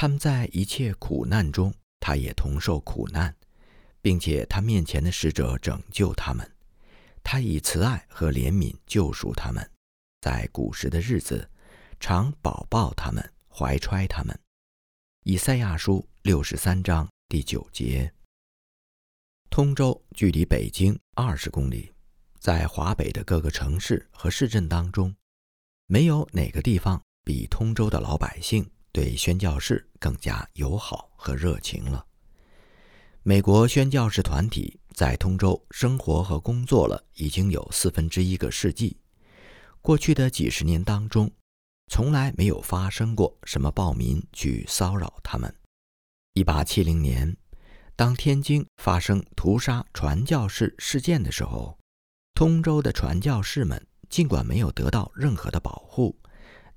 他们在一切苦难中，他也同受苦难，并且他面前的使者拯救他们。他以慈爱和怜悯救赎他们，在古时的日子，常保抱他们，怀揣他们。以赛亚书六十三章第九节。通州距离北京二十公里，在华北的各个城市和市镇当中，没有哪个地方比通州的老百姓对宣教士更加友好和热情了。美国宣教士团体在通州生活和工作了已经有四分之一个世纪。过去的几十年当中，从来没有发生过什么暴民去骚扰他们。一八七零年，当天津发生屠杀传教士事件的时候，通州的传教士们尽管没有得到任何的保护，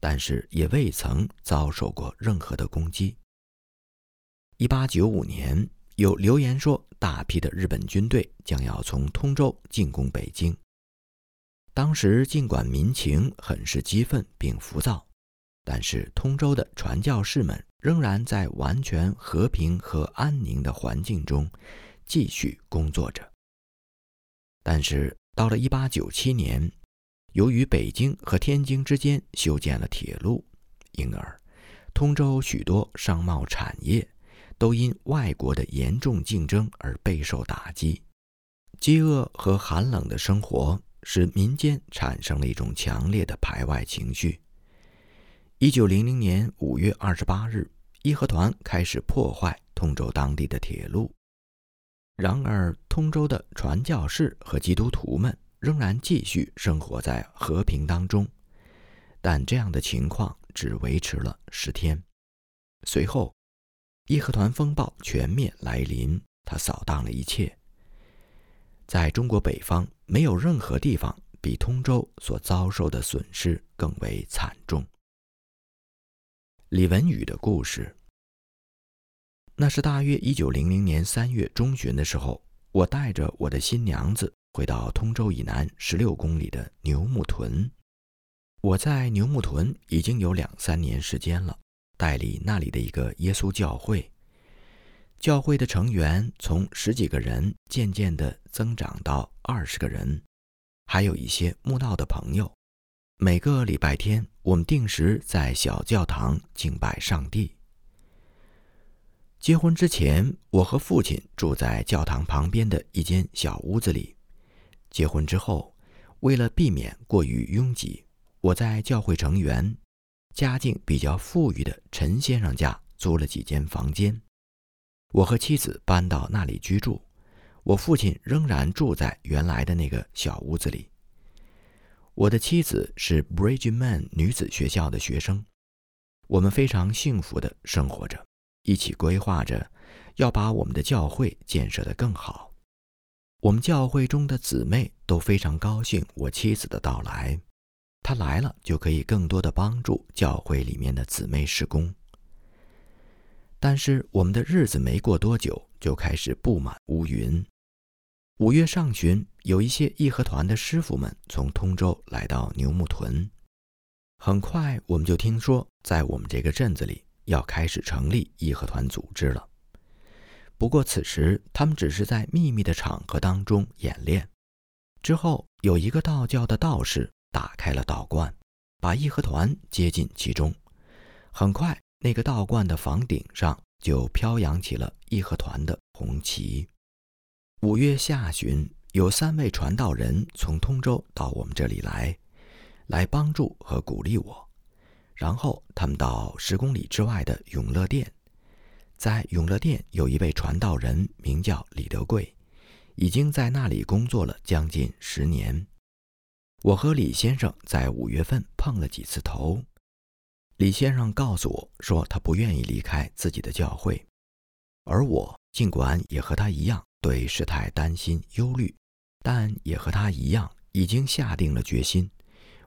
但是也未曾遭受过任何的攻击。一八九五年。有流言说，大批的日本军队将要从通州进攻北京。当时尽管民情很是激愤并浮躁，但是通州的传教士们仍然在完全和平和安宁的环境中继续工作着。但是到了1897年，由于北京和天津之间修建了铁路，因而通州许多商贸产业。都因外国的严重竞争而备受打击，饥饿和寒冷的生活使民间产生了一种强烈的排外情绪。一九零零年五月二十八日，义和团开始破坏通州当地的铁路。然而，通州的传教士和基督徒们仍然继续生活在和平当中，但这样的情况只维持了十天，随后。义和团风暴全面来临，它扫荡了一切。在中国北方，没有任何地方比通州所遭受的损失更为惨重。李文宇的故事，那是大约一九零零年三月中旬的时候，我带着我的新娘子回到通州以南十六公里的牛木屯。我在牛木屯已经有两三年时间了。代理那里的一个耶稣教会，教会的成员从十几个人渐渐地增长到二十个人，还有一些慕道的朋友。每个礼拜天，我们定时在小教堂敬拜上帝。结婚之前，我和父亲住在教堂旁边的一间小屋子里。结婚之后，为了避免过于拥挤，我在教会成员。家境比较富裕的陈先生家租了几间房间，我和妻子搬到那里居住。我父亲仍然住在原来的那个小屋子里。我的妻子是 Bridgeman 女子学校的学生，我们非常幸福的生活着，一起规划着要把我们的教会建设得更好。我们教会中的姊妹都非常高兴我妻子的到来。她来了，就可以更多的帮助教会里面的姊妹施工。但是我们的日子没过多久，就开始布满乌云。五月上旬，有一些义和团的师傅们从通州来到牛木屯。很快，我们就听说，在我们这个镇子里要开始成立义和团组织了。不过此时，他们只是在秘密的场合当中演练。之后，有一个道教的道士。打开了道观，把义和团接进其中。很快，那个道观的房顶上就飘扬起了义和团的红旗。五月下旬，有三位传道人从通州到我们这里来，来帮助和鼓励我。然后，他们到十公里之外的永乐殿，在永乐殿有一位传道人，名叫李德贵，已经在那里工作了将近十年。我和李先生在五月份碰了几次头。李先生告诉我说，他不愿意离开自己的教会，而我尽管也和他一样对事态担心忧虑，但也和他一样已经下定了决心，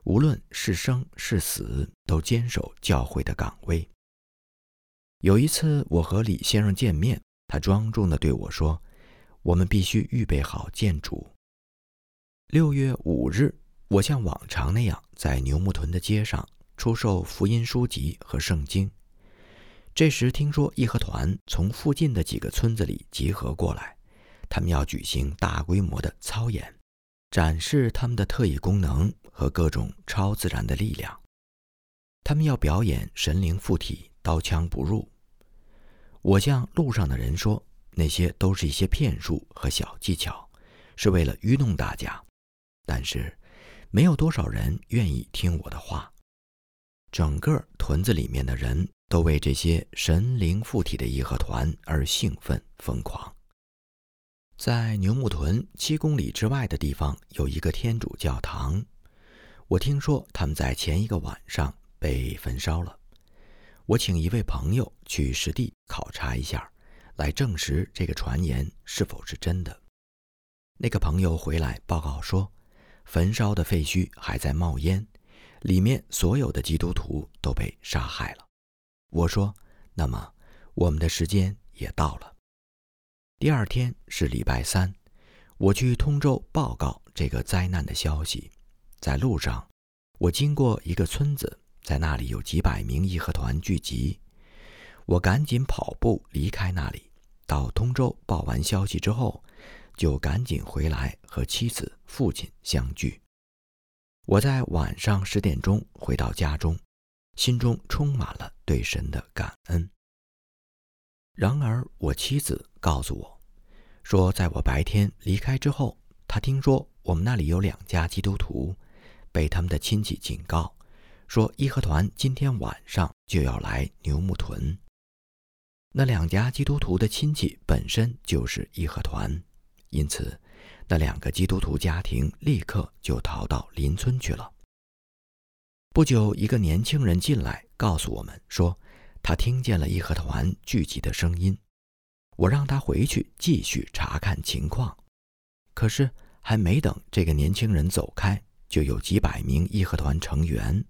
无论是生是死，都坚守教会的岗位。有一次我和李先生见面，他庄重地对我说：“我们必须预备好建筑。”六月五日。我像往常那样在牛木屯的街上出售福音书籍和圣经。这时听说义和团从附近的几个村子里集合过来，他们要举行大规模的操演，展示他们的特异功能和各种超自然的力量。他们要表演神灵附体、刀枪不入。我向路上的人说，那些都是一些骗术和小技巧，是为了愚弄大家。但是，没有多少人愿意听我的话。整个屯子里面的人都为这些神灵附体的义和团而兴奋疯狂。在牛木屯七公里之外的地方有一个天主教堂，我听说他们在前一个晚上被焚烧了。我请一位朋友去实地考察一下，来证实这个传言是否是真的。那个朋友回来报告说，焚烧的废墟还在冒烟。里面所有的基督徒都被杀害了。我说：“那么，我们的时间也到了。”第二天是礼拜三，我去通州报告这个灾难的消息。在路上，我经过一个村子，在那里有几百名义和团聚集。我赶紧跑步离开那里，到通州报完消息之后，就赶紧回来和妻子、父亲相聚。我在晚上十点钟回到家中，心中充满了对神的感恩。然而，我妻子告诉我，说在我白天离开之后，她听说我们那里有两家基督徒，被他们的亲戚警告，说义和团今天晚上就要来牛木屯。那两家基督徒的亲戚本身就是义和团，因此。那两个基督徒家庭立刻就逃到邻村去了。不久，一个年轻人进来，告诉我们说，他听见了义和团聚集的声音。我让他回去继续查看情况。可是，还没等这个年轻人走开，就有几百名义和团成员，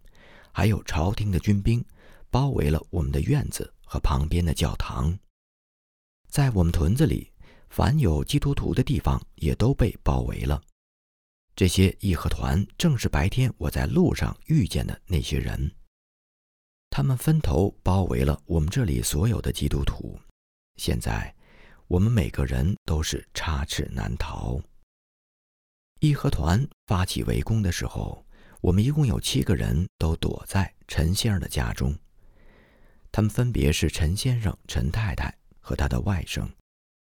还有朝廷的军兵，包围了我们的院子和旁边的教堂。在我们屯子里。凡有基督徒的地方也都被包围了。这些义和团正是白天我在路上遇见的那些人。他们分头包围了我们这里所有的基督徒。现在，我们每个人都是插翅难逃。义和团发起围攻的时候，我们一共有七个人都躲在陈先生的家中。他们分别是陈先生、陈太太和他的外甥。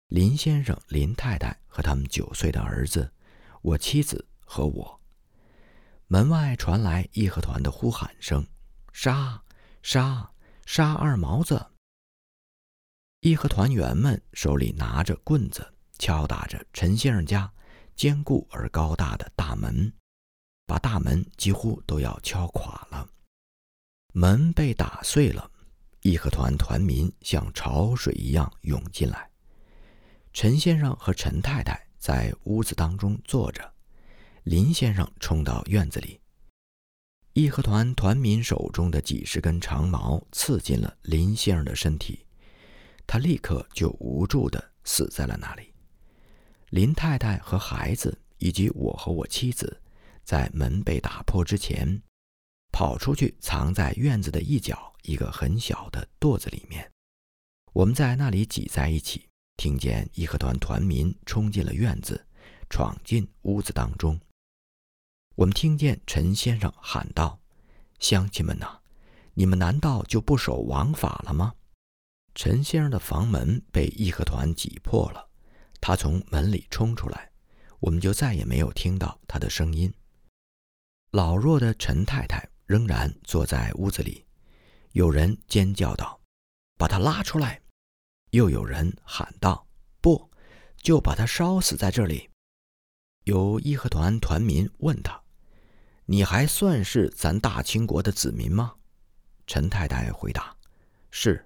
林先生、林太太和他们九岁的儿子，我妻子和我。门外传来义和团的呼喊声：“杀！杀！杀二毛子！”义和团员们手里拿着棍子，敲打着陈先生家坚固而高大的大门，把大门几乎都要敲垮了。门被打碎了，义和团团民像潮水一样涌进来。陈先生和陈太太在屋子当中坐着，林先生冲到院子里。义和团团民手中的几十根长矛刺进了林先生的身体，他立刻就无助的死在了那里。林太太和孩子以及我和我妻子，在门被打破之前，跑出去藏在院子的一角一个很小的垛子里面。我们在那里挤在一起。听见义和团团民冲进了院子，闯进屋子当中。我们听见陈先生喊道：“乡亲们呐，你们难道就不守王法了吗？”陈先生的房门被义和团挤破了，他从门里冲出来，我们就再也没有听到他的声音。老弱的陈太太仍然坐在屋子里，有人尖叫道：“把他拉出来！”又有人喊道：“不，就把他烧死在这里。”有义和团团民问他：“你还算是咱大清国的子民吗？”陈太太回答：“是。”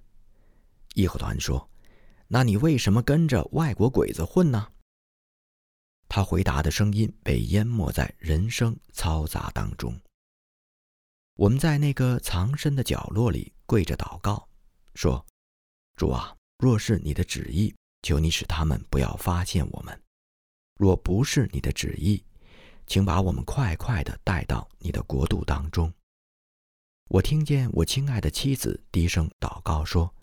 义和团说：“那你为什么跟着外国鬼子混呢？”他回答的声音被淹没在人声嘈杂当中。我们在那个藏身的角落里跪着祷告，说：“主啊！”若是你的旨意，求你使他们不要发现我们；若不是你的旨意，请把我们快快的带到你的国度当中。我听见我亲爱的妻子低声祷告说：“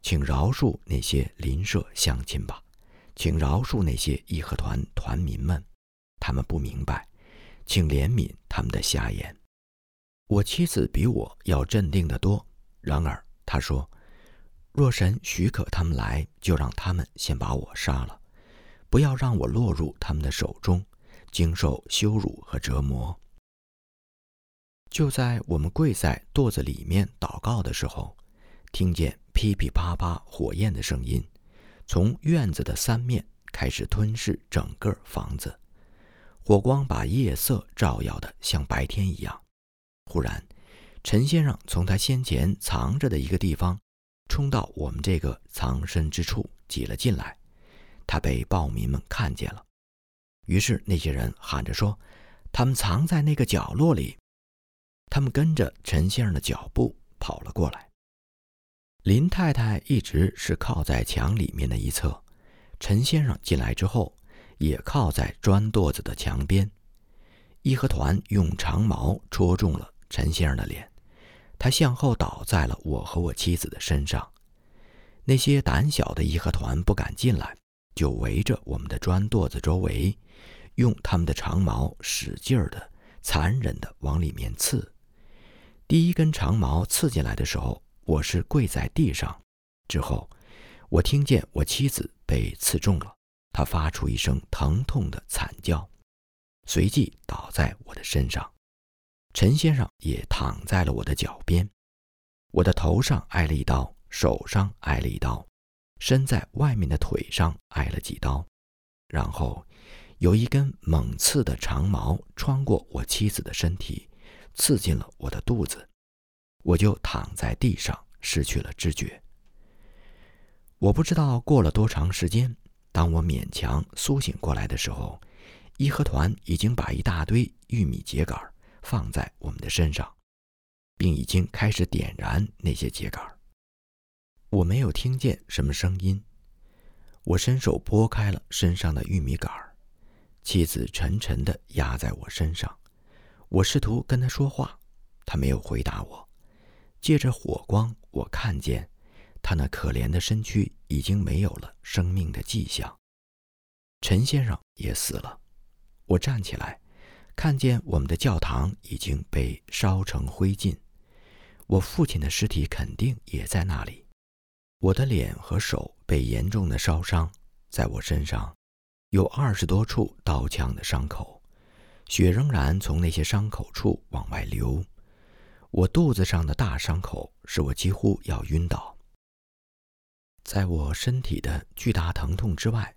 请饶恕那些邻舍乡亲吧，请饶恕那些义和团团民们，他们不明白，请怜悯他们的瞎眼。我妻子比我要镇定得多，然而她说：“若神许可他们来，就让他们先把我杀了，不要让我落入他们的手中，经受羞辱和折磨。”就在我们跪在垛子里面祷告的时候，听见噼噼啪啪火焰的声音，从院子的三面开始吞噬整个房子，火光把夜色照耀的像白天一样。忽然，陈先生从他先前藏着的一个地方，冲到我们这个藏身之处挤了进来。他被暴民们看见了，于是那些人喊着说：“他们藏在那个角落里。”他们跟着陈先生的脚步跑了过来。林太太一直是靠在墙里面的一侧，陈先生进来之后，也靠在砖垛子的墙边。义和团用长矛戳中了。陈先生的脸，他向后倒在了我和我妻子的身上。那些胆小的义和团不敢进来，就围着我们的砖垛子周围，用他们的长矛使劲儿的、残忍的往里面刺。第一根长矛刺进来的时候，我是跪在地上。之后，我听见我妻子被刺中了，她发出一声疼痛的惨叫，随即倒在我的身上。陈先生也躺在了我的脚边，我的头上挨了一刀，手上挨了一刀，身在外面的腿上挨了几刀，然后有一根猛刺的长矛穿过我妻子的身体，刺进了我的肚子，我就躺在地上失去了知觉。我不知道过了多长时间，当我勉强苏醒过来的时候，义和团已经把一大堆玉米秸秆放在我们的身上，并已经开始点燃那些秸秆。我没有听见什么声音。我伸手拨开了身上的玉米杆，妻子沉沉地压在我身上。我试图跟她说话，她没有回答我。借着火光，我看见他那可怜的身躯已经没有了生命的迹象。陈先生也死了。我站起来。看见我们的教堂已经被烧成灰烬，我父亲的尸体肯定也在那里。我的脸和手被严重的烧伤，在我身上有二十多处刀枪的伤口，血仍然从那些伤口处往外流。我肚子上的大伤口使我几乎要晕倒。在我身体的巨大疼痛之外，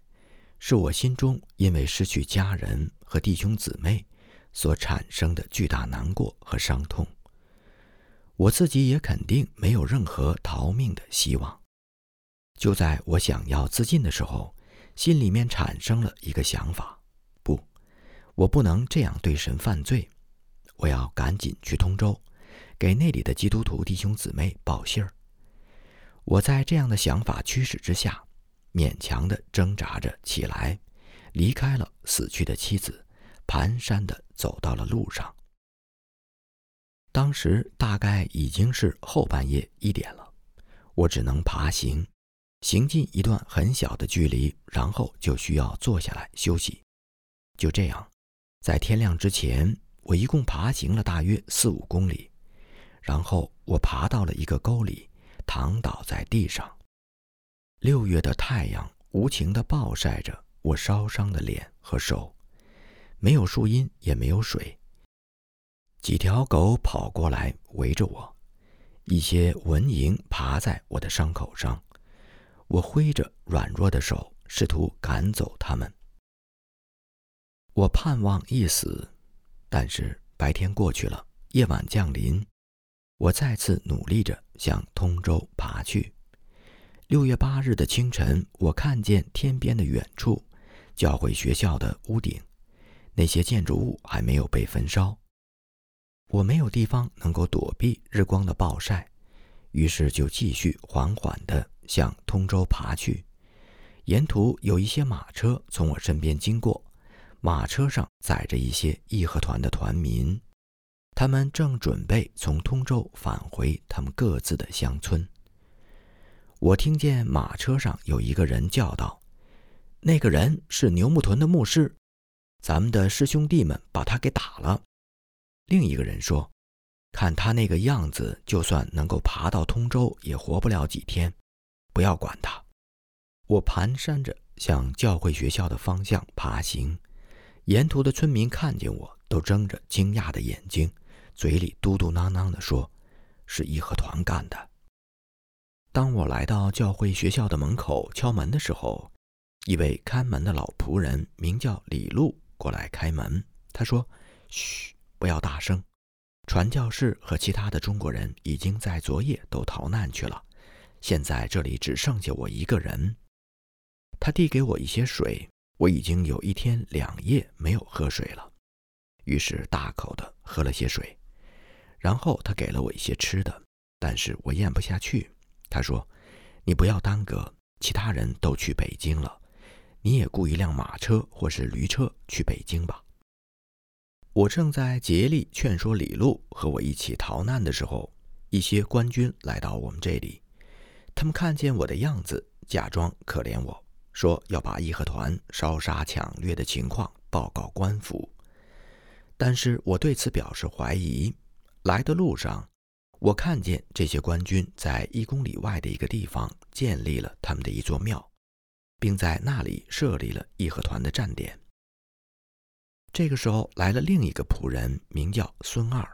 是我心中因为失去家人和弟兄姊妹。所产生的巨大难过和伤痛，我自己也肯定没有任何逃命的希望。就在我想要自尽的时候，心里面产生了一个想法：不，我不能这样对神犯罪，我要赶紧去通州，给那里的基督徒弟兄姊妹报信儿。我在这样的想法驱使之下，勉强的挣扎着起来，离开了死去的妻子。蹒跚地走到了路上。当时大概已经是后半夜一点了，我只能爬行，行进一段很小的距离，然后就需要坐下来休息。就这样，在天亮之前，我一共爬行了大约四五公里，然后我爬到了一个沟里，躺倒在地上。六月的太阳无情地暴晒着我烧伤的脸和手。没有树荫，也没有水。几条狗跑过来围着我，一些蚊蝇爬在我的伤口上。我挥着软弱的手，试图赶走它们。我盼望一死，但是白天过去了，夜晚降临，我再次努力着向通州爬去。六月八日的清晨，我看见天边的远处，教会学校的屋顶。那些建筑物还没有被焚烧，我没有地方能够躲避日光的暴晒，于是就继续缓缓地向通州爬去。沿途有一些马车从我身边经过，马车上载着一些义和团的团民，他们正准备从通州返回他们各自的乡村。我听见马车上有一个人叫道：“那个人是牛木屯的牧师，咱们的师兄弟们把他给打了。”另一个人说：“看他那个样子，就算能够爬到通州，也活不了几天。不要管他。”我蹒跚着向教会学校的方向爬行，沿途的村民看见我都睁着惊讶的眼睛，嘴里嘟嘟囔囔地说：“是义和团干的。”当我来到教会学校的门口敲门的时候，一位看门的老仆人名叫李路过来开门。他说：“嘘，不要大声。传教士和其他的中国人已经在昨夜都逃难去了，现在这里只剩下我一个人。”他递给我一些水，我已经有一天两夜没有喝水了，于是大口的喝了些水。然后他给了我一些吃的，但是我咽不下去。他说：“你不要耽搁，其他人都去北京了，你也雇一辆马车或是驴车去北京吧。”我正在竭力劝说李路和我一起逃难的时候，一些官军来到我们这里。他们看见我的样子，假装可怜我，说要把义和团烧杀抢掠的情况报告官府。但是我对此表示怀疑。来的路上。我看见这些官军在一公里外的一个地方建立了他们的一座庙，并在那里设立了义和团的站点。这个时候来了另一个仆人，名叫孙二，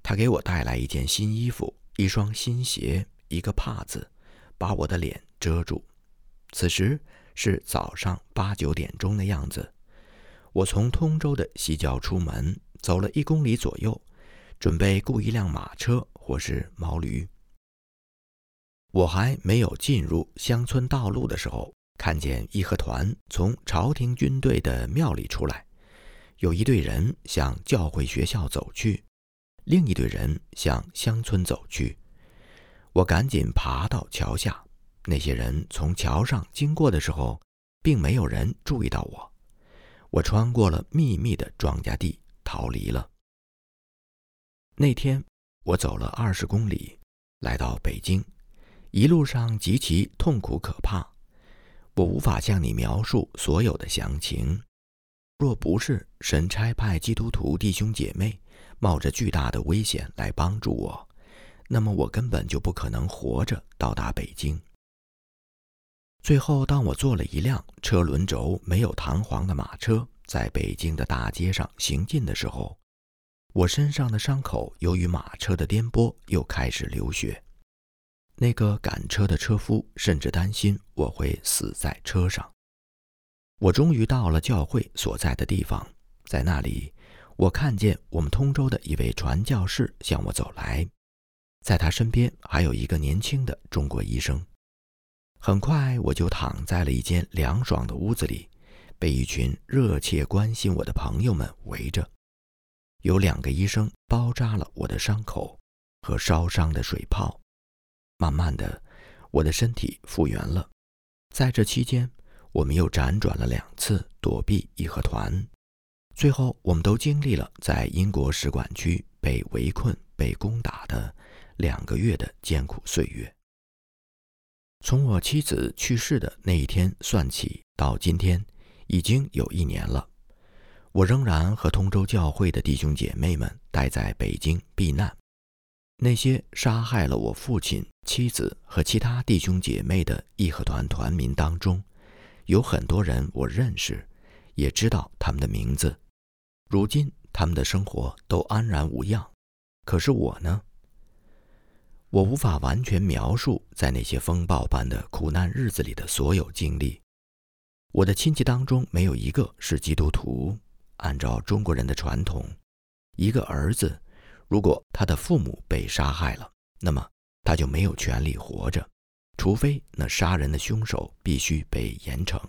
他给我带来一件新衣服、一双新鞋、一个帕子，把我的脸遮住。此时是早上八九点钟的样子。我从通州的西郊出门，走了一公里左右。准备雇一辆马车或是毛驴。我还没有进入乡村道路的时候，看见义和团从朝廷军队的庙里出来，有一队人向教会学校走去，另一队人向乡村走去。我赶紧爬到桥下，那些人从桥上经过的时候，并没有人注意到我。我穿过了密密的庄稼地，逃离了。那天，我走了二十公里，来到北京，一路上极其痛苦可怕。我无法向你描述所有的详情。若不是神差派基督徒弟兄姐妹冒着巨大的危险来帮助我，那么我根本就不可能活着到达北京。最后，当我坐了一辆车轮轴没有弹簧的马车，在北京的大街上行进的时候，我身上的伤口由于马车的颠簸又开始流血，那个赶车的车夫甚至担心我会死在车上。我终于到了教会所在的地方，在那里，我看见我们通州的一位传教士向我走来，在他身边还有一个年轻的中国医生。很快，我就躺在了一间凉爽的屋子里，被一群热切关心我的朋友们围着。有两个医生包扎了我的伤口和烧伤的水泡，慢慢的，我的身体复原了。在这期间，我们又辗转了两次躲避义和团，最后我们都经历了在英国使馆区被围困、被攻打的两个月的艰苦岁月。从我妻子去世的那一天算起，到今天已经有一年了。我仍然和通州教会的弟兄姐妹们待在北京避难。那些杀害了我父亲、妻子和其他弟兄姐妹的义和团团民当中，有很多人我认识，也知道他们的名字。如今他们的生活都安然无恙。可是我呢？我无法完全描述在那些风暴般的苦难日子里的所有经历。我的亲戚当中没有一个是基督徒。按照中国人的传统，一个儿子如果他的父母被杀害了，那么他就没有权利活着，除非那杀人的凶手必须被严惩。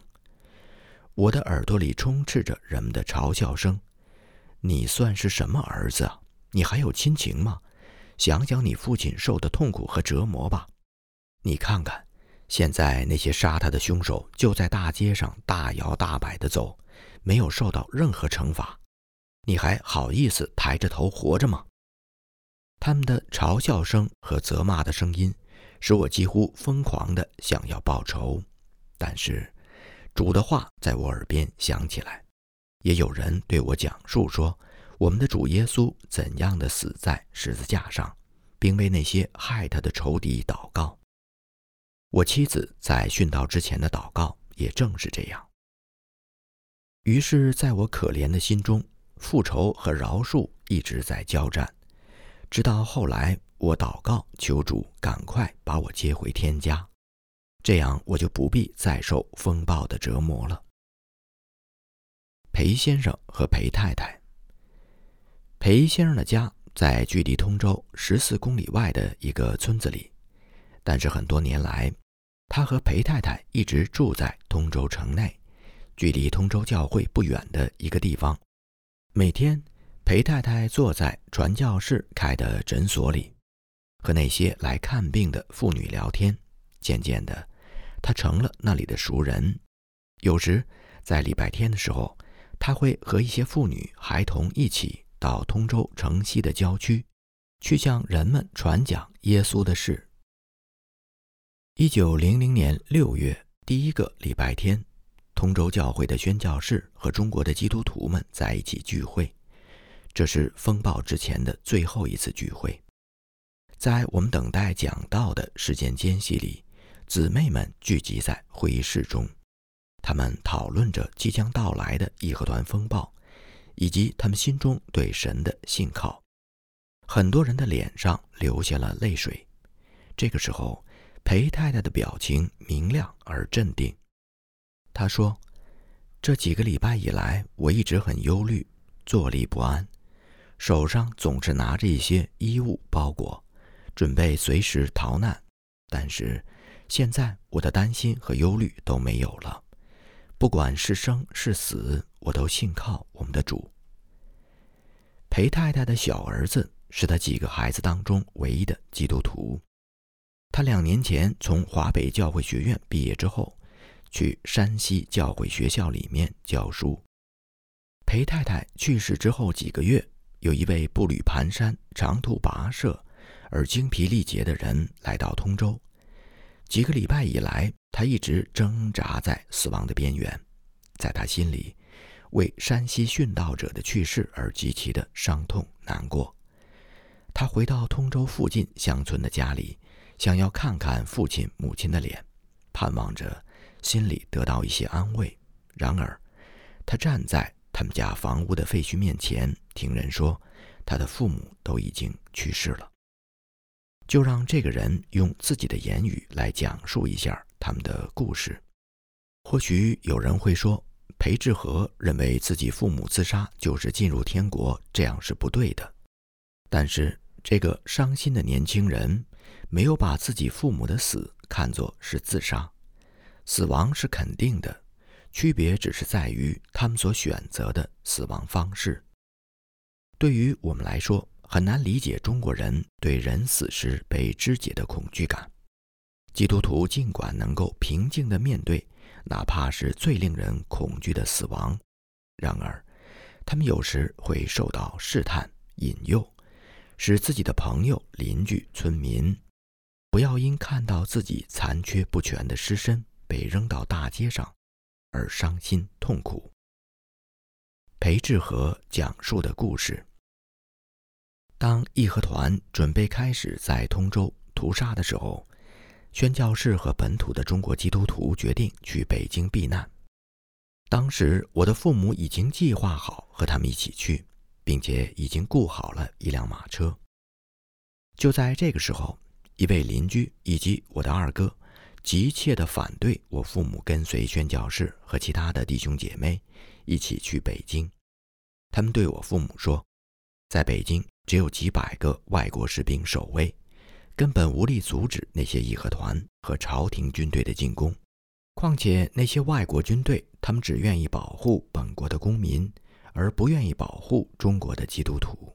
我的耳朵里充斥着人们的嘲笑声：“你算是什么儿子啊？你还有亲情吗？想想你父亲受的痛苦和折磨吧。你看看，现在那些杀他的凶手就在大街上大摇大摆地走。”没有受到任何惩罚，你还好意思抬着头活着吗？他们的嘲笑声和责骂的声音，使我几乎疯狂的想要报仇。但是，主的话在我耳边响起来，也有人对我讲述说，我们的主耶稣怎样的死在十字架上，并为那些害他的仇敌祷告。我妻子在殉道之前的祷告也正是这样。于是，在我可怜的心中，复仇和饶恕一直在交战，直到后来，我祷告求主赶快把我接回天家，这样我就不必再受风暴的折磨了。裴先生和裴太太。裴先生的家在距离通州十四公里外的一个村子里，但是很多年来，他和裴太太一直住在通州城内。距离通州教会不远的一个地方，每天，裴太太坐在传教士开的诊所里，和那些来看病的妇女聊天。渐渐的，她成了那里的熟人。有时，在礼拜天的时候，她会和一些妇女孩童一起到通州城西的郊区，去向人们传讲耶稣的事。一九零零年六月第一个礼拜天。通州教会的宣教士和中国的基督徒们在一起聚会，这是风暴之前的最后一次聚会。在我们等待讲道的时间间隙里，姊妹们聚集在会议室中，他们讨论着即将到来的义和团风暴，以及他们心中对神的信靠。很多人的脸上流下了泪水。这个时候，裴太太的表情明亮而镇定。他说：“这几个礼拜以来，我一直很忧虑，坐立不安，手上总是拿着一些衣物包裹，准备随时逃难。但是现在，我的担心和忧虑都没有了。不管是生是死，我都信靠我们的主。”裴太太的小儿子是他几个孩子当中唯一的基督徒。他两年前从华北教会学院毕业之后。去山西教会学校里面教书。裴太太去世之后几个月，有一位步履蹒跚、长途跋涉而精疲力竭的人来到通州。几个礼拜以来，他一直挣扎在死亡的边缘，在他心里，为山西殉道者的去世而极其的伤痛难过。他回到通州附近乡村的家里，想要看看父亲母亲的脸，盼望着。心里得到一些安慰。然而，他站在他们家房屋的废墟面前，听人说他的父母都已经去世了。就让这个人用自己的言语来讲述一下他们的故事。或许有人会说，裴志和认为自己父母自杀就是进入天国，这样是不对的。但是，这个伤心的年轻人没有把自己父母的死看作是自杀。死亡是肯定的，区别只是在于他们所选择的死亡方式。对于我们来说，很难理解中国人对人死时被肢解的恐惧感。基督徒尽管能够平静地面对哪怕是最令人恐惧的死亡，然而，他们有时会受到试探、引诱，使自己的朋友、邻居、村民不要因看到自己残缺不全的尸身。被扔到大街上，而伤心痛苦。裴志和讲述的故事：当义和团准备开始在通州屠杀的时候，宣教士和本土的中国基督徒决定去北京避难。当时，我的父母已经计划好和他们一起去，并且已经雇好了一辆马车。就在这个时候，一位邻居以及我的二哥。急切地反对我父母跟随宣教士和其他的弟兄姐妹一起去北京。他们对我父母说，在北京只有几百个外国士兵守卫，根本无力阻止那些义和团和朝廷军队的进攻。况且那些外国军队，他们只愿意保护本国的公民，而不愿意保护中国的基督徒。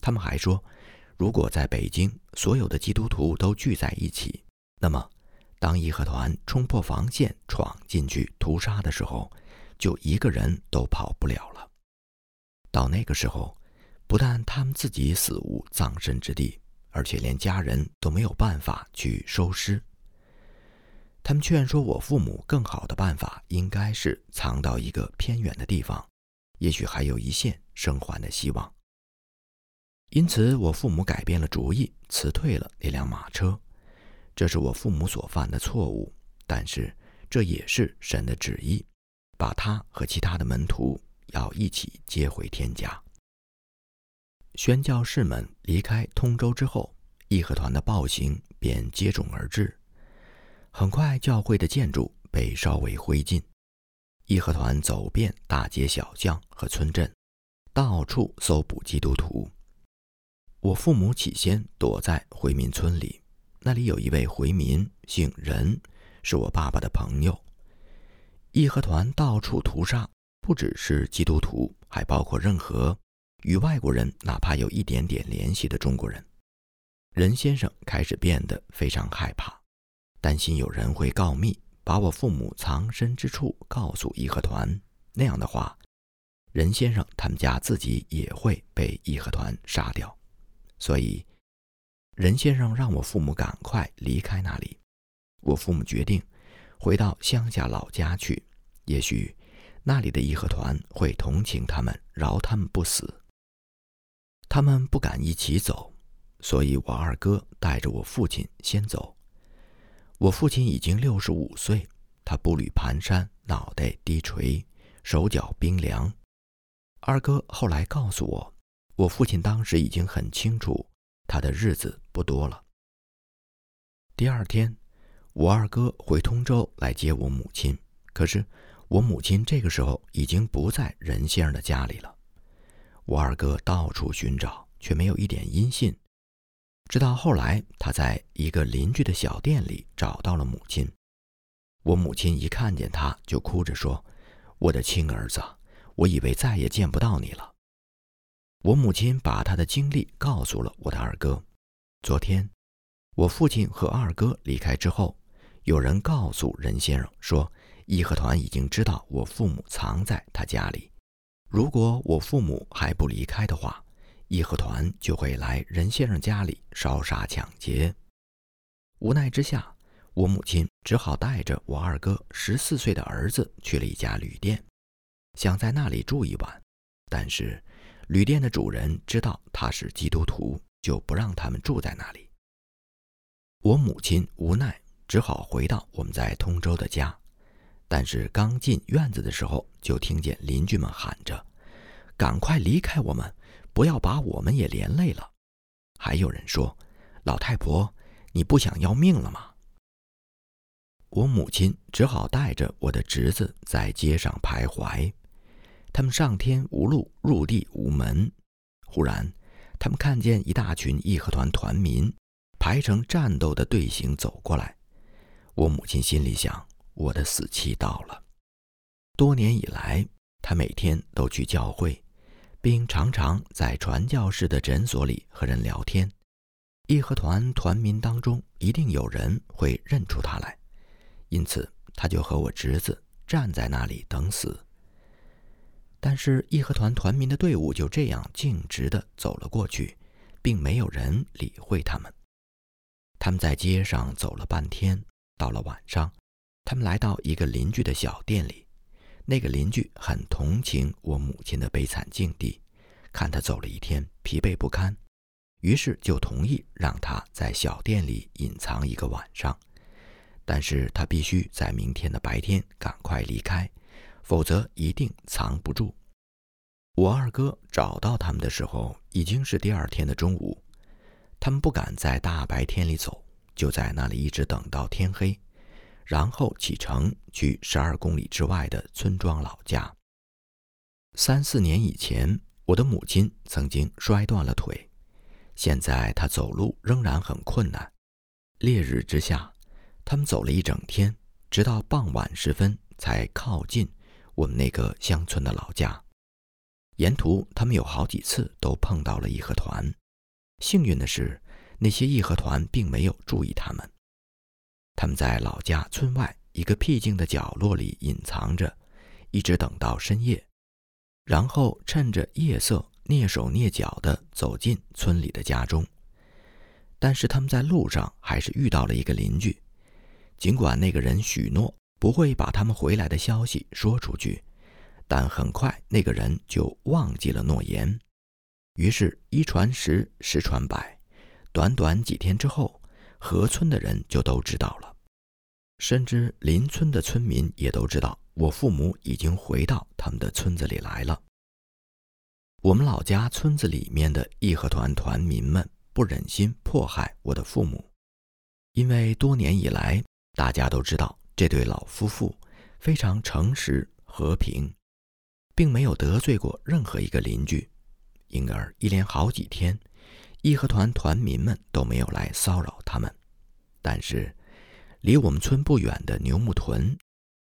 他们还说，如果在北京所有的基督徒都聚在一起，那么。当义和团冲破防线闯进去屠杀的时候，就一个人都跑不了了。到那个时候，不但他们自己死无葬身之地，而且连家人都没有办法去收尸。他们劝说我父母，更好的办法应该是藏到一个偏远的地方，也许还有一线生还的希望。因此，我父母改变了主意，辞退了那辆马车。这是我父母所犯的错误，但是这也是神的旨意，把他和其他的门徒要一起接回天家。宣教士们离开通州之后，义和团的暴行便接踵而至。很快，教会的建筑被烧为灰烬。义和团走遍大街小巷和村镇，到处搜捕基督徒。我父母起先躲在回民村里，那里有一位回民，姓任，是我爸爸的朋友。义和团到处屠杀，不只是基督徒，还包括任何与外国人哪怕有一点点联系的中国人。任先生开始变得非常害怕。担心有人会告密，把我父母藏身之处告诉义和团。那样的话，任先生他们家自己也会被义和团杀掉。所以，任先生让我父母赶快离开那里。我父母决定回到乡下老家去，也许那里的义和团会同情他们，饶他们不死。他们不敢一起走，所以我二哥带着我父亲先走。我父亲已经六十五岁，他步履蹒跚，脑袋低垂，手脚冰凉。二哥后来告诉我，我父亲当时已经很清楚，他的日子不多了。第二天，我二哥回通州来接我母亲，可是我母亲这个时候已经不在任先生的家里了。我二哥到处寻找，却没有一点音信。直到后来，他在一个邻居的小店里找到了母亲。我母亲一看见他，就哭着说：“我的亲儿子，我以为再也见不到你了。”我母亲把他的经历告诉了我的二哥。昨天，我父亲和二哥离开之后，有人告诉任先生说，义和团已经知道我父母藏在他家里。如果我父母还不离开的话，义和团就会来任先生家里烧杀抢劫。无奈之下，我母亲只好带着我二哥十四岁的儿子去了一家旅店，想在那里住一晚。但是，旅店的主人知道他是基督徒，就不让他们住在那里。我母亲无奈，只好回到我们在通州的家。但是刚进院子的时候，就听见邻居们喊着：“赶快离开我们！”不要把我们也连累了。还有人说：“老太婆，你不想要命了吗？”我母亲只好带着我的侄子在街上徘徊。他们上天无路，入地无门。忽然，他们看见一大群义和团团民排成战斗的队形走过来。我母亲心里想：“我的死期到了。”多年以来，他每天都去教会。并常常在传教士的诊所里和人聊天。义和团团民当中一定有人会认出他来，因此他就和我侄子站在那里等死。但是义和团团民的队伍就这样径直地走了过去，并没有人理会他们。他们在街上走了半天，到了晚上，他们来到一个邻居的小店里。那个邻居很同情我母亲的悲惨境地，看她走了一天，疲惫不堪，于是就同意让她在小店里隐藏一个晚上。但是他必须在明天的白天赶快离开，否则一定藏不住。我二哥找到他们的时候，已经是第二天的中午。他们不敢在大白天里走，就在那里一直等到天黑。然后启程去十二公里之外的村庄老家。三四年以前，我的母亲曾经摔断了腿，现在她走路仍然很困难。烈日之下，他们走了一整天，直到傍晚时分才靠近我们那个乡村的老家。沿途，他们有好几次都碰到了义和团，幸运的是，那些义和团并没有注意他们。他们在老家村外一个僻静的角落里隐藏着，一直等到深夜，然后趁着夜色蹑手蹑脚地走进村里的家中。但是他们在路上还是遇到了一个邻居。尽管那个人许诺不会把他们回来的消息说出去，但很快那个人就忘记了诺言。于是，一传十，十传百，短短几天之后，河村的人就都知道了，甚至邻村的村民也都知道我父母已经回到他们的村子里来了。我们老家村子里面的义和团团民们。不忍心迫害我的父母，因为多年以来，大家都知道这对老夫妇非常诚实和平，并没有得罪过任何一个邻居，因而一连好几天，义和团团民们都没有来骚扰他们。但是，离我们村不远的牛木屯，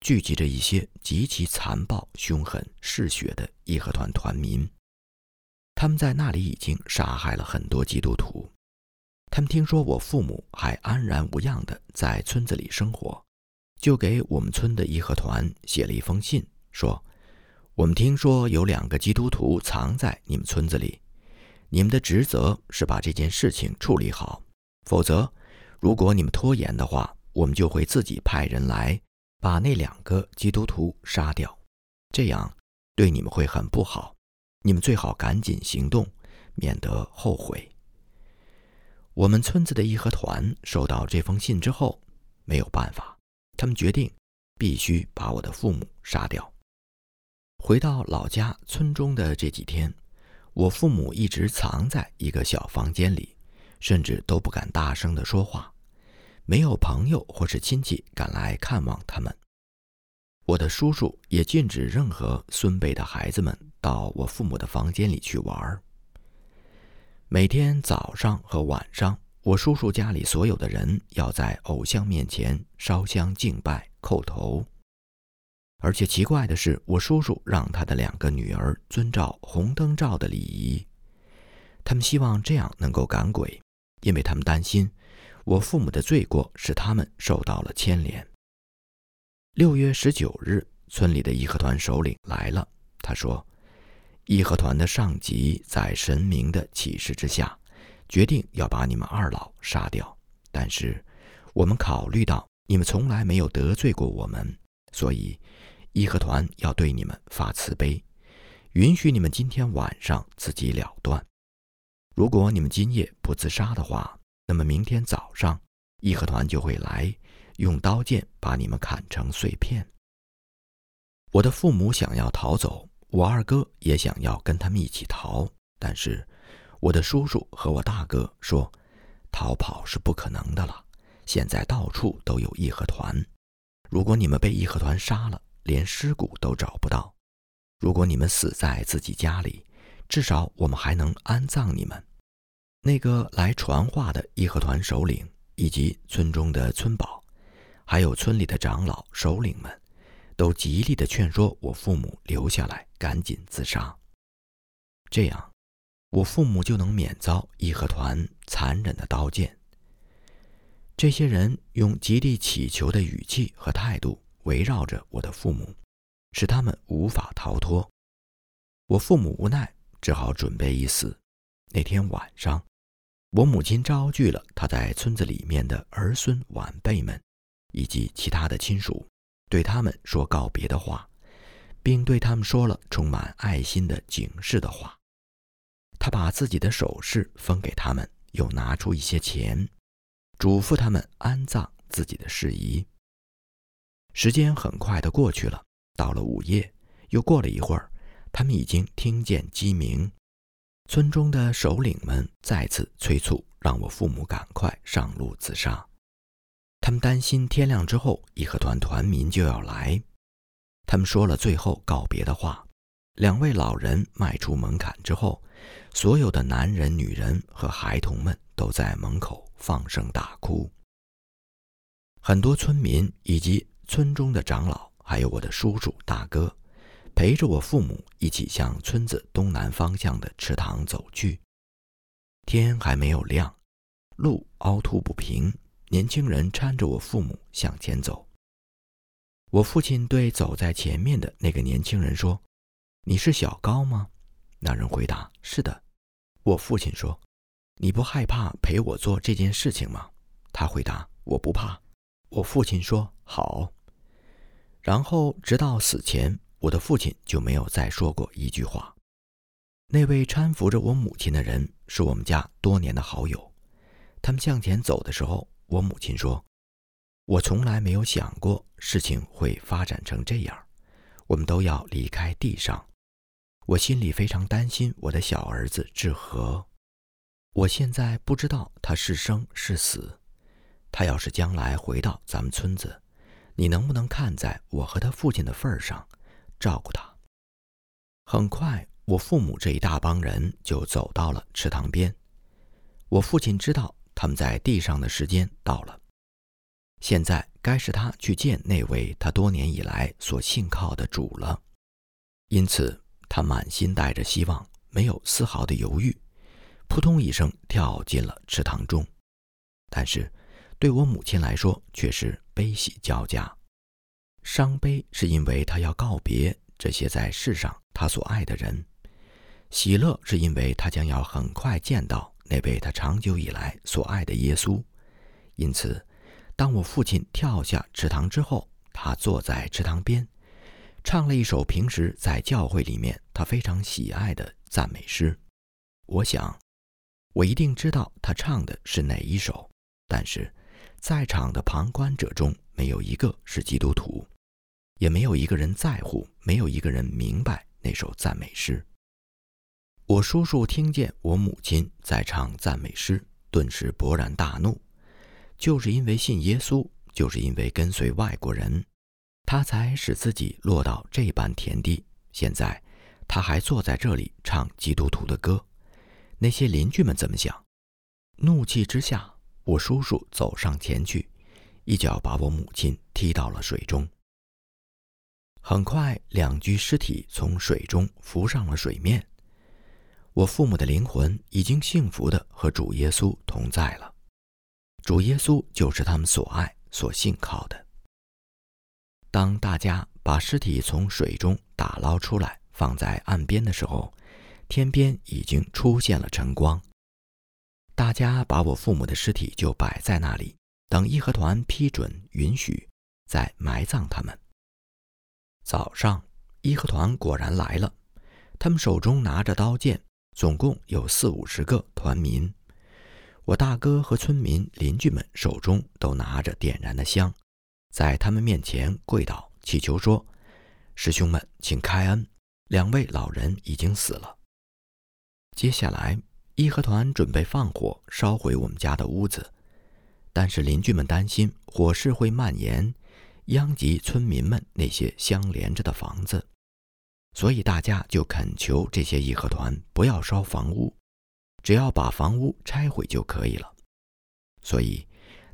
聚集着一些极其残暴、凶狠、嗜血的义和团团民。他们在那里已经杀害了很多基督徒。他们听说我父母还安然无恙地在村子里生活，就给我们村的义和团写了一封信，说：“我们听说有两个基督徒藏在你们村子里，你们的职责是把这件事情处理好，否则，如果你们拖延的话，我们就会自己派人来把那两个基督徒杀掉，这样对你们会很不好。”你们最好赶紧行动，免得后悔。我们村子的义和团收到这封信之后，没有办法，他们决定必须把我的父母杀掉。回到老家村中的这几天，我父母一直藏在一个小房间里，甚至都不敢大声的说话，没有朋友或是亲戚敢来看望他们。我的叔叔也禁止任何孙辈的孩子们到我父母的房间里去玩。每天早上和晚上，我叔叔家里所有的人要在偶像面前烧香敬拜、叩头。而且奇怪的是，我叔叔让他的两个女儿遵照红灯照的礼仪，他们希望这样能够赶鬼，因为他们担心我父母的罪过使他们受到了牵连。六月十九日，村里的义和团首领来了。他说：“义和团的上级在神明的启示之下，决定要把你们二老杀掉。但是，我们考虑到你们从来没有得罪过我们，所以义和团要对你们发慈悲，允许你们今天晚上自己了断。如果你们今夜不自杀的话，那么明天早上义和团就会来。”用刀剑把你们砍成碎片。我的父母想要逃走，我二哥也想要跟他们一起逃，但是我的叔叔和我大哥说，逃跑是不可能的了。现在到处都有义和团，如果你们被义和团杀了，连尸骨都找不到；如果你们死在自己家里，至少我们还能安葬你们。那个来传话的义和团首领以及村中的村保。还有村里的长老首领们，都极力的劝说我父母留下来，赶紧自杀。这样，我父母就能免遭义和团残忍的刀剑。这些人用极力乞求的语气和态度围绕着我的父母，使他们无法逃脱。我父母无奈，只好准备一死。那天晚上，我母亲召聚了他在村子里面的儿孙晚辈们。以及其他的亲属，对他们说告别的话，并对他们说了充满爱心的警示的话。他把自己的首饰分给他们，又拿出一些钱，嘱咐他们安葬自己的事宜。时间很快的过去了，到了午夜，又过了一会儿，他们已经听见鸡鸣。村中的首领们再次催促，让我父母赶快上路自杀。他们担心天亮之后义和团团民就要来，他们说了最后告别的话。两位老人迈出门槛之后，所有的男人、女人和孩童们都在门口放声大哭。很多村民以及村中的长老，还有我的叔叔、大哥，陪着我父母一起向村子东南方向的池塘走去。天还没有亮，路凹凸不平。年轻人搀着我父母向前走。我父亲对走在前面的那个年轻人说：“你是小高吗？”那人回答：“是的。”我父亲说：“你不害怕陪我做这件事情吗？”他回答：“我不怕。”我父亲说：“好。”然后直到死前，我的父亲就没有再说过一句话。那位搀扶着我母亲的人是我们家多年的好友。他们向前走的时候，我母亲说：“我从来没有想过事情会发展成这样。我们都要离开地上，我心里非常担心我的小儿子志和。我现在不知道他是生是死。他要是将来回到咱们村子。”你能不能看在我和他父亲的份儿上，照顾他？很快，我父母这一大帮人就走到了池塘边。我父亲知道他们在地上的时间到了，现在该是他去见那位他多年以来所信靠的主了。因此，他满心带着希望，没有丝毫的犹豫，扑通一声跳进了池塘中。但是，对我母亲来说却是悲喜交加。伤悲是因为他要告别这些在世上他所爱的人；喜乐是因为他将要很快见到那位他长久以来所爱的耶稣。因此，当我父亲跳下池塘之后，他坐在池塘边，唱了一首平时在教会里面他非常喜爱的赞美诗。我想，我一定知道他唱的是哪一首，但是。在场的旁观者中，没有一个是基督徒，也没有一个人在乎，没有一个人明白那首赞美诗。我叔叔听见我母亲在唱赞美诗，顿时勃然大怒。就是因为信耶稣，就是因为跟随外国人，他才使自己落到这般田地。现在，他还坐在这里唱基督徒的歌，那些邻居们怎么想？怒气之下。我叔叔走上前去，一脚把我母亲踢到了水中。很快，两具尸体从水中浮上了水面。我父母的灵魂已经幸福的和主耶稣同在了。主耶稣就是他们所爱、所信靠的。当大家把尸体从水中打捞出来，放在岸边的时候，天边已经出现了晨光。大家把我父母的尸体就摆在那里，等义和团批准允许，再埋葬他们。早上，义和团果然来了，他们手中拿着刀剑，总共有四五十个团民。我大哥和村民邻居们手中都拿着点燃的香，在他们面前跪倒，祈求说：“师兄们，请开恩，两位老人已经死了。”接下来。义和团准备放火烧毁我们家的屋子，但是邻居们担心火势会蔓延，殃及村民们那些相连着的房子，所以大家就恳求这些义和团不要烧房屋，只要把房屋拆毁就可以了。所以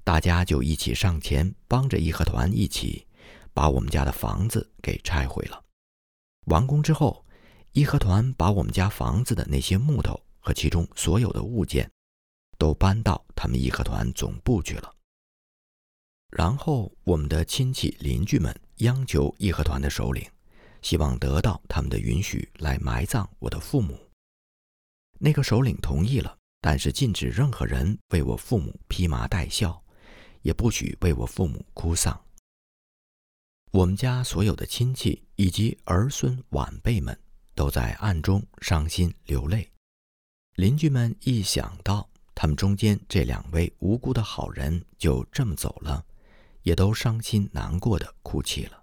大家就一起上前帮着义和团一起把我们家的房子给拆毁了。完工之后，义和团把我们家房子的那些木头。和其中所有的物件，都搬到他们义和团总部去了。然后，我们的亲戚邻居们央求义和团的首领，希望得到他们的允许来埋葬我的父母。那个首领同意了，但是禁止任何人为我父母披麻戴孝，也不许为我父母哭丧。我们家所有的亲戚以及儿孙晚辈们，都在暗中伤心流泪。邻居们一想到他们中间这两位无辜的好人就这么走了，也都伤心难过的哭泣了。